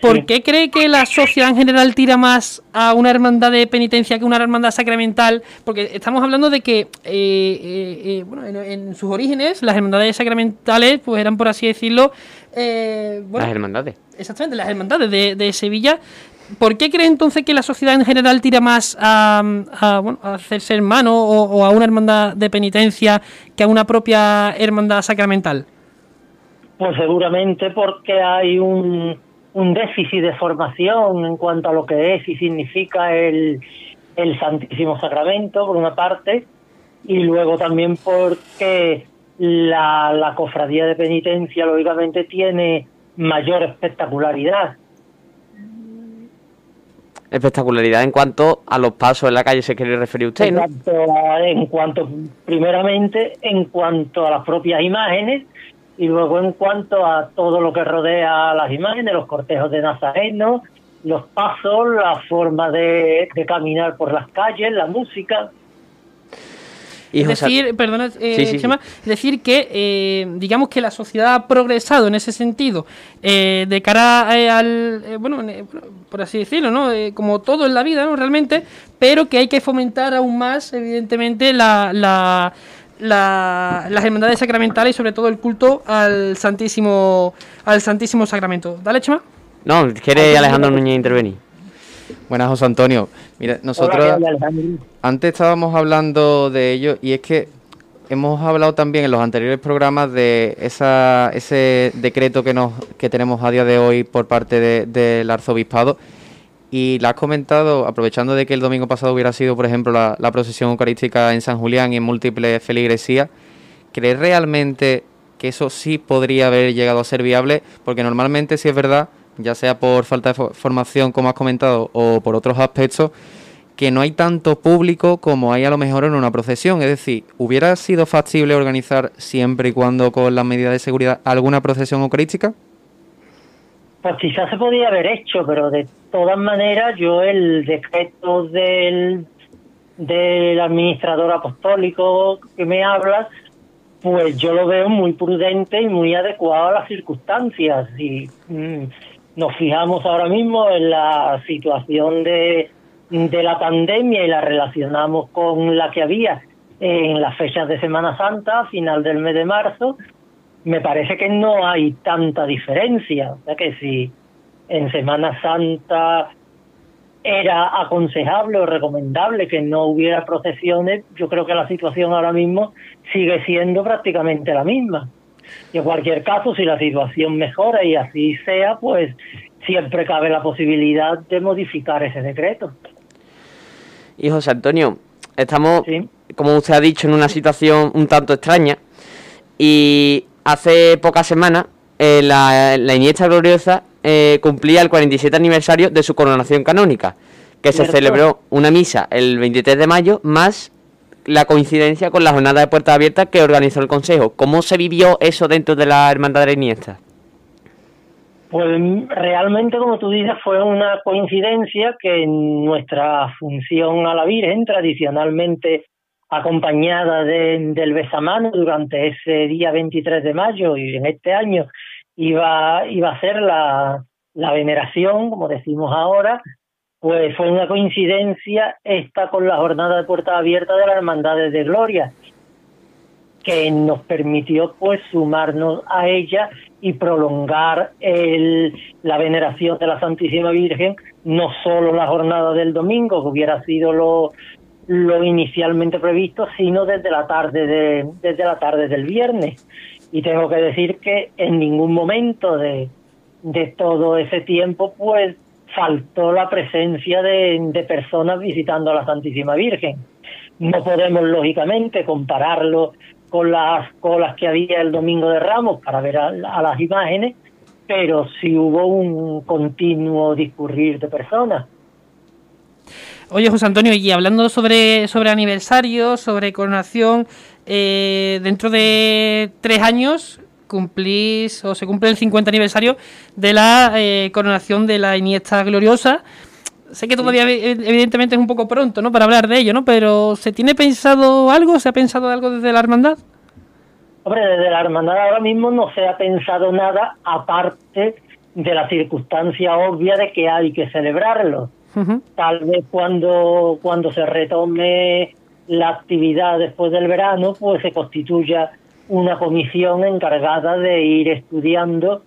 ¿Por qué cree que la sociedad en general tira más a una hermandad de penitencia que una hermandad sacramental? Porque estamos hablando de que, eh, eh, eh, bueno, en, sus orígenes, las hermandades sacramentales, pues eran, por así decirlo, las hermandades. Exactamente, las hermandades de, Sevilla. ¿Por qué cree entonces que la sociedad en general tira más a, bueno, a hacerse hermano o a una hermandad de penitencia que a una propia hermandad sacramental? Pues seguramente porque hay un un déficit de formación en cuanto a lo que es y significa el, el Santísimo Sacramento, por una parte, y luego también porque la, la cofradía de penitencia, lógicamente, tiene mayor espectacularidad. Espectacularidad en cuanto a los pasos en la calle se quiere referir usted, en Cuanto en cuanto, primeramente, en cuanto a las propias imágenes, y luego en cuanto a todo lo que rodea las imágenes, los cortejos de Nazareno, los pasos, la forma de, caminar por las calles, la música. es decir, perdona, eh, es decir que eh, digamos que la sociedad ha progresado en ese sentido eh, de cara al, bueno, por así decirlo, ¿no? como todo en la vida, ¿no? Realmente, pero que hay que fomentar aún más, evidentemente, la las hermandades sacramentales y sobre todo el culto al Santísimo, al Santísimo Sacramento. Dale, Chema. No, quiere Alejandro Núñez intervenir. Buenas, José Antonio. Mira, nosotros antes estábamos hablando de ello y es que hemos hablado también en los anteriores programas de esa, ese decreto que, nos, que tenemos a día de hoy por parte del arzobispado y la has comentado, aprovechando de que el domingo pasado hubiera sido, por ejemplo, la, procesión eucarística en San Julián y en múltiples feligresías, ¿crees realmente que eso sí podría haber llegado a ser viable? Porque normalmente, si es verdad, ya sea por falta de formación, como has comentado, o por otros aspectos, que no hay tanto público como hay a lo mejor en una procesión. Es decir, ¿hubiera sido factible organizar siempre y cuando con las medidas de seguridad alguna procesión eucarística? Pues quizás se podía haber hecho, pero de todas maneras yo el decreto del, del administrador apostólico que me habla, pues yo lo veo muy prudente y muy adecuado a las circunstancias. Y mm, nos fijamos ahora mismo en la situación de, de la pandemia y la relacionamos con la que había en las fechas de Semana Santa, final del mes de marzo, me parece que no hay tanta diferencia. O sea que si en Semana Santa era aconsejable o recomendable que no hubiera procesiones, yo creo que la situación ahora mismo sigue siendo prácticamente la misma. Y en cualquier caso, si la situación mejora y así sea, pues siempre cabe la posibilidad de modificar ese decreto. Y José Antonio, estamos, como usted ha dicho, en una situación un tanto extraña y hace pocas semanas eh, la, la, Iniesta Gloriosa eh, cumplía el 47 aniversario de su coronación canónica, que se celebró una misa el 23 de mayo, más la coincidencia con la jornada de puertas abiertas que organizó el Consejo. ¿Cómo se vivió eso dentro de la Hermandad de la Iniesta? Pues realmente, como tú dices, fue una coincidencia que en nuestra función a la Virgen, tradicionalmente acompañada de, del besamano durante ese día 23 de mayo y en este año iba, iba a ser la, la veneración, como decimos ahora, pues fue una coincidencia esta con la jornada de puertas abiertas de las Hermandades de Gloria, que nos permitió pues sumarnos a ella y prolongar el, la veneración de la Santísima Virgen, no solo la jornada del domingo, que hubiera sido lo, lo inicialmente previsto, sino desde la tarde de, desde la tarde del viernes. Y tengo que decir que en ningún momento de, de todo ese tiempo, pues faltó la presencia de, personas visitando a la Santísima Virgen. No podemos, lógicamente, compararlo con las colas que había el Domingo de Ramos para ver a, a las imágenes, pero sí hubo un continuo discurrir de personas. Oye, José Antonio, y hablando sobre, sobre aniversario, sobre coronación, eh, dentro de tres años cumplís o se cumple el 50 aniversario de la eh, coronación de la Iniesta Gloriosa. Sé que todavía evidentemente es un poco pronto, ¿no? Para hablar de ello, ¿no? Pero ¿se tiene pensado algo? ¿Se ha pensado algo desde la hermandad? Hombre, desde la hermandad ahora mismo no se ha pensado nada aparte de la circunstancia obvia de que hay que celebrarlo. Tal vez cuando, cuando se retome la actividad después del verano, pues se constituya una comisión encargada de ir estudiando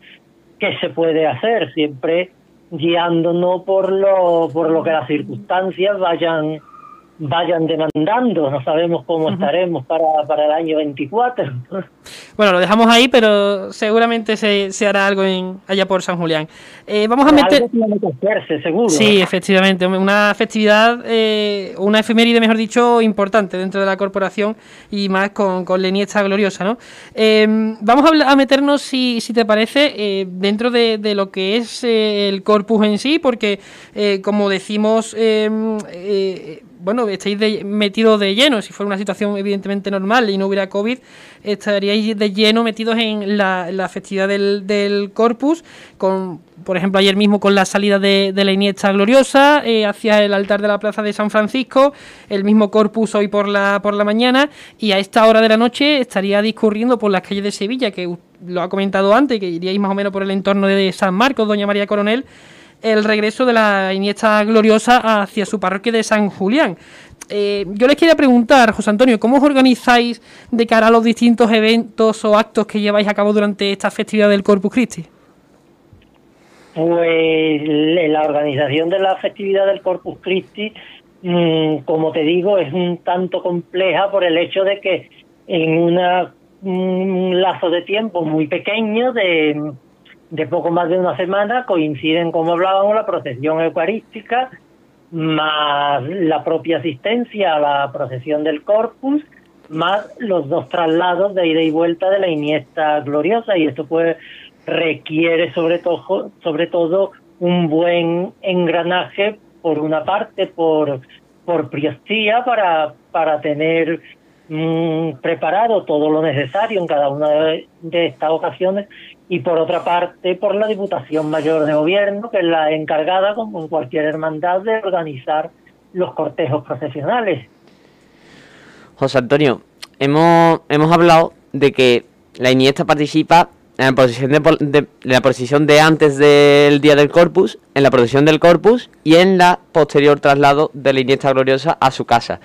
qué se puede hacer, siempre guiándonos por lo, por lo que las circunstancias vayan vayan demandando. No sabemos cómo estaremos para, para el año 24. Bueno, lo dejamos ahí, pero seguramente se, se hará algo en, allá por San Julián. Eh, vamos a meter... seguro. Sí, efectivamente. Una festividad, eh, una efeméride, mejor dicho, importante dentro de la corporación y más con, con la gloriosa, ¿no? Eh, vamos a, a, meternos, si, si te parece, eh, dentro de, de, lo que es eh, el corpus en sí, porque, eh, como decimos, bueno, estáis de, metidos de lleno. Si fuera una situación evidentemente normal y no hubiera COVID, estaríais de lleno metidos en la, festividad del, Corpus, con, por ejemplo, ayer mismo con la salida de, de la Iniesta Gloriosa eh, hacia el altar de la Plaza de San Francisco, el mismo Corpus hoy por la, por la mañana, y a esta hora de la noche estaría discurriendo por las calles de Sevilla, que lo ha comentado antes, que iríais más o menos por el entorno de San Marcos, Doña María Coronel, el regreso de la Iniesta Gloriosa hacia su parroquia de San Julián. Eh, yo les quería preguntar, José Antonio, ¿cómo os organizáis de cara a los distintos eventos o actos que lleváis a cabo durante esta festividad del Corpus Christi? Pues la organización de la festividad del Corpus Christi, mmm, como te digo, es un tanto compleja por el hecho de que en un lazo de tiempo muy pequeño de de poco más de una semana coinciden, como hablábamos, la procesión eucarística, más la propia asistencia a la procesión del Corpus, más los dos traslados de ida y vuelta de la Iniesta Gloriosa, y esto pues requiere sobre todo, sobre todo un buen engranaje, por una parte, por, por priostía, para, para tener mmm, preparado todo lo necesario en cada una de, estas ocasiones y por otra parte por la Diputación Mayor de Gobierno, que es la encargada, como en cualquier hermandad, de organizar los cortejos profesionales. José Antonio, hemos, hemos hablado de que la Iniesta participa en la procesión de, de, la procesión de antes del Día del Corpus, en la procesión del Corpus y en la posterior traslado de la Iniesta Gloriosa a su casa.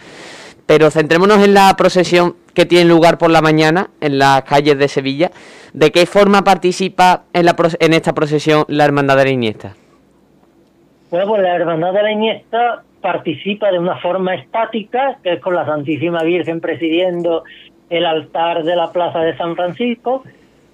Pero centrémonos en la procesión que tiene lugar por la mañana en las calles de Sevilla. ¿De qué forma participa en, la, en esta procesión la Hermandad de la Iniesta? Bueno, pues la Hermandad de la Iniesta participa de una forma estática, que es con la Santísima Virgen presidiendo el altar de la Plaza de San Francisco,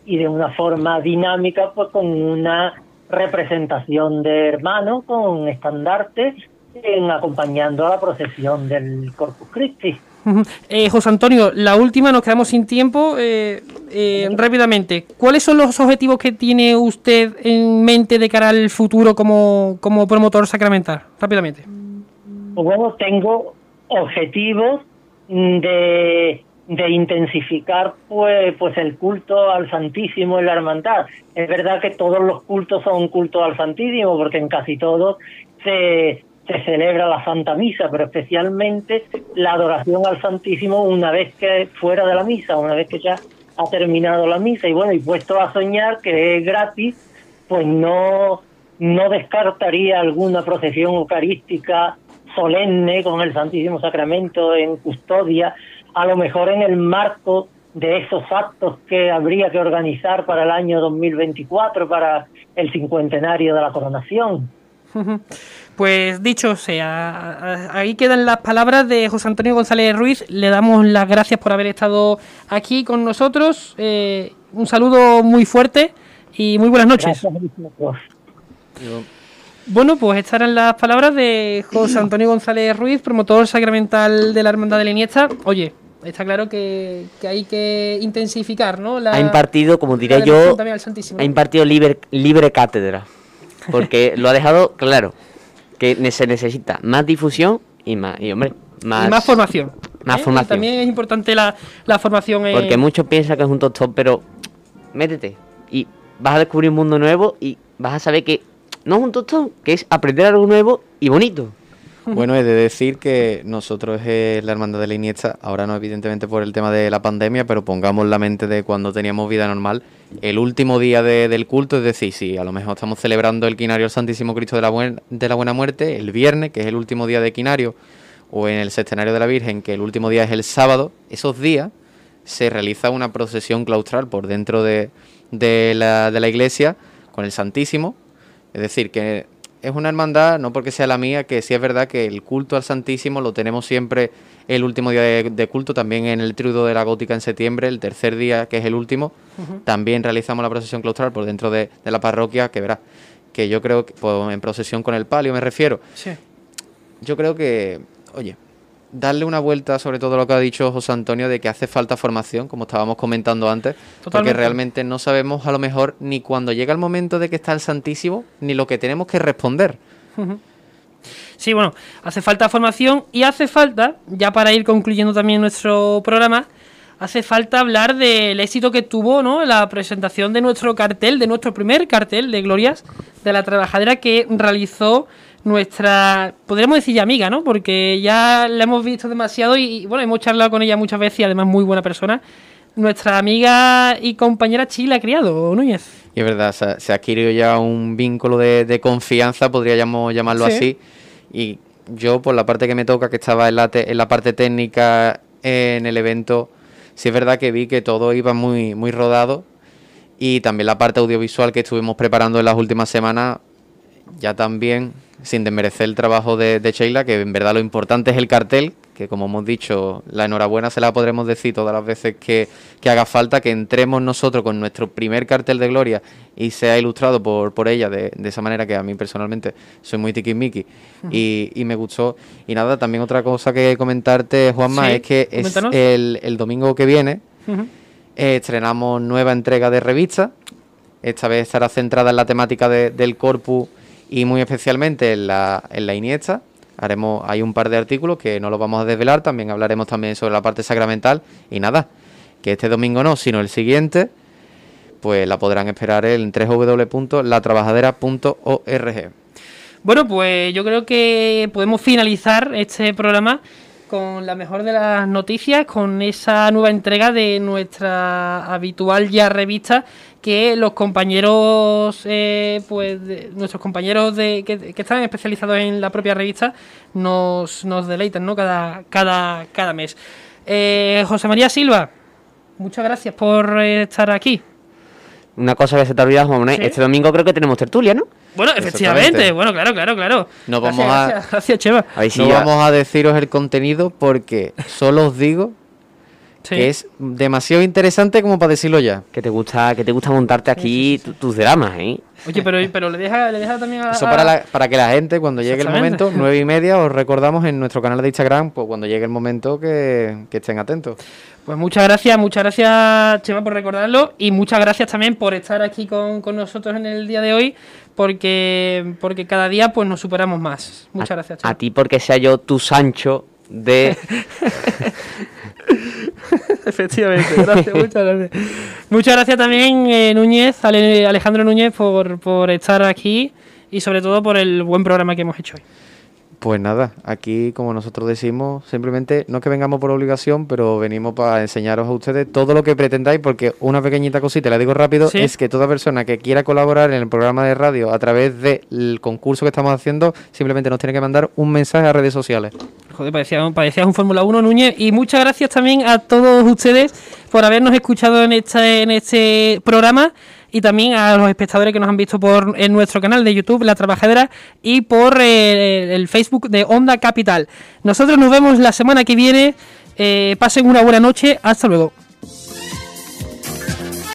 y de una forma dinámica, pues con una representación de hermanos, con estandartes, en acompañando a la procesión del Corpus Christi. Eh, José Antonio, la última, nos quedamos sin tiempo. Eh, eh, rápidamente, ¿cuáles son los objetivos que tiene usted en mente de cara al futuro como, como promotor sacramental? Rápidamente. Pues bueno, tengo objetivos de, de intensificar pues, pues el culto al Santísimo en la hermandad. Es verdad que todos los cultos son culto al Santísimo, porque en casi todos se, se celebra la Santa Misa, pero especialmente la adoración al Santísimo una vez que fuera de la misa, una vez que ya ha terminado la misa. Y bueno, y puesto a soñar que es gratis, pues no, no descartaría alguna procesión eucarística solemne con el Santísimo Sacramento en custodia, a lo mejor en el marco de esos actos que habría que organizar para el año 2024, para el cincuentenario de la coronación. Pues dicho sea, ahí quedan las palabras de José Antonio González Ruiz. Le damos las gracias por haber estado aquí con nosotros. Eh, un saludo muy fuerte y muy buenas noches. Bueno, pues estas eran las palabras de José Antonio González Ruiz, promotor sacramental de la Hermandad de la Iniesta. Oye, está claro que, hay que intensificar, ¿no? ha impartido, como diría yo, ha impartido libre, libre cátedra, porque lo ha dejado claro que se necesita más difusión y más, y hombre, más, más formación. Más ¿eh? formación. también es importante la, formación. Porque muchos piensan que es un top, pero métete y vas a descubrir un mundo nuevo y vas a saber que no es un tostón, que es aprender algo nuevo y bonito. Bueno, he de decir que nosotros es la hermandad de la Iniesta, ahora no evidentemente por el tema de la pandemia, pero pongamos la mente de cuando teníamos vida normal, el último día del culto, es decir, si a lo mejor estamos celebrando el quinario del Santísimo Cristo de la, de la Buena Muerte, el viernes, que es el último día de quinario, o en el sextenario de la Virgen, que el último día es el sábado, esos días se realiza una procesión claustral por dentro de, de, la, de la iglesia con el Santísimo, es decir, que es una hermandad, no porque sea la mía, que sí es verdad que el culto al Santísimo lo tenemos siempre el último día de, culto, también en el triudo de la gótica en septiembre, el tercer día, que es el último, también realizamos la procesión claustral por dentro de, la parroquia, que verá, que yo creo que pues, en procesión con el palio me refiero. Sí. Yo creo que, oye, darle una vuelta sobre todo lo que ha dicho José Antonio de que hace falta formación, como estábamos comentando antes, porque realmente no sabemos a lo mejor ni cuando llega el momento de que está el Santísimo, ni lo que tenemos que responder. Sí, bueno, hace falta formación y hace falta, ya para ir concluyendo también nuestro programa, hace falta hablar del éxito que tuvo ¿no? la presentación de nuestro cartel, de nuestro primer cartel de Glorias de la Trabajadera que realizó nuestra, podríamos decir ya amiga, ¿no? Porque ya la hemos visto demasiado y, bueno, hemos charlado con ella muchas veces y además muy buena persona. Nuestra amiga y compañera Chila Criado, Núñez. Y es verdad, se, ha adquirido ya un vínculo de, confianza, podríamos llamarlo así. Y yo, por la parte que me toca, que estaba en la, en la parte técnica en el evento, sí es verdad que vi que todo iba muy, muy rodado. Y también la parte audiovisual que estuvimos preparando en las últimas semanas, ya también sin desmerecer el trabajo de, Sheila, que en verdad lo importante es el cartel, que como hemos dicho, la enhorabuena se la podremos decir todas las veces que, haga falta, que entremos nosotros con nuestro primer cartel de gloria y sea ilustrado por, por ella de, esa manera que a mí personalmente soy muy tiquismiqui y, y me gustó. Y nada, también otra cosa que comentarte, Juanma, es que es el, domingo que viene eh, estrenamos nueva entrega de revista. Esta vez estará centrada en la temática del corpus y muy especialmente en la, en la Iniesta. Haremos, hay un par de artículos que no los vamos a desvelar, también hablaremos también sobre la parte sacramental y nada, que este domingo no, sino el siguiente, pues la podrán esperar en www.latrabajadera.org. Bueno, pues yo creo que podemos finalizar este programa con la mejor de las noticias, con esa nueva entrega de nuestra habitual ya revista que los compañeros, eh, pues nuestros compañeros de, que, están especializados en la propia revista nos, nos deleitan ¿no? cada, cada, cada mes. Eh, José María Silva, muchas gracias por estar aquí. Una cosa que se te ha olvidado, Juan este domingo creo que tenemos tertulia, ¿no? Bueno, efectivamente, bueno, claro, claro, claro. No vamos a, gracias, Cheva. no vamos a deciros el contenido porque solo os digo que es demasiado interesante como para decirlo ya. Que te gusta, que te gusta montarte aquí tus dramas, ¿eh? Oye, pero, pero le, deja, le deja también a... Eso para, para que la gente, cuando llegue el momento, nueve y media, os recordamos en nuestro canal de Instagram, pues cuando llegue el momento que, que estén atentos. Pues muchas gracias, muchas gracias Chema por recordarlo y muchas gracias también por estar aquí con, con nosotros en el día de hoy porque, porque cada día pues nos superamos más. Muchas gracias. A ti porque sea yo tu Sancho de... (laughs) Efectivamente, gracias, muchas gracias. Muchas gracias también, eh, Núñez, Alejandro Núñez, por, por estar aquí y sobre todo por el buen programa que hemos hecho hoy. Pues nada, aquí como nosotros decimos, simplemente no es que vengamos por obligación, pero venimos para enseñaros a ustedes todo lo que pretendáis, porque una pequeñita cosita, la digo rápido, es que toda persona que quiera colaborar en el programa de radio a través del concurso que estamos haciendo, simplemente nos tiene que mandar un mensaje a redes sociales. Joder, parecía, parecía un Fórmula 1, Núñez, y muchas gracias también a todos ustedes por habernos escuchado en este, en este programa y también a los espectadores que nos han visto por en nuestro canal de YouTube, La Trabajadera, y por eh, el Facebook de Onda Capital. Nosotros nos vemos la semana que viene. Eh, pasen una buena noche. Hasta luego.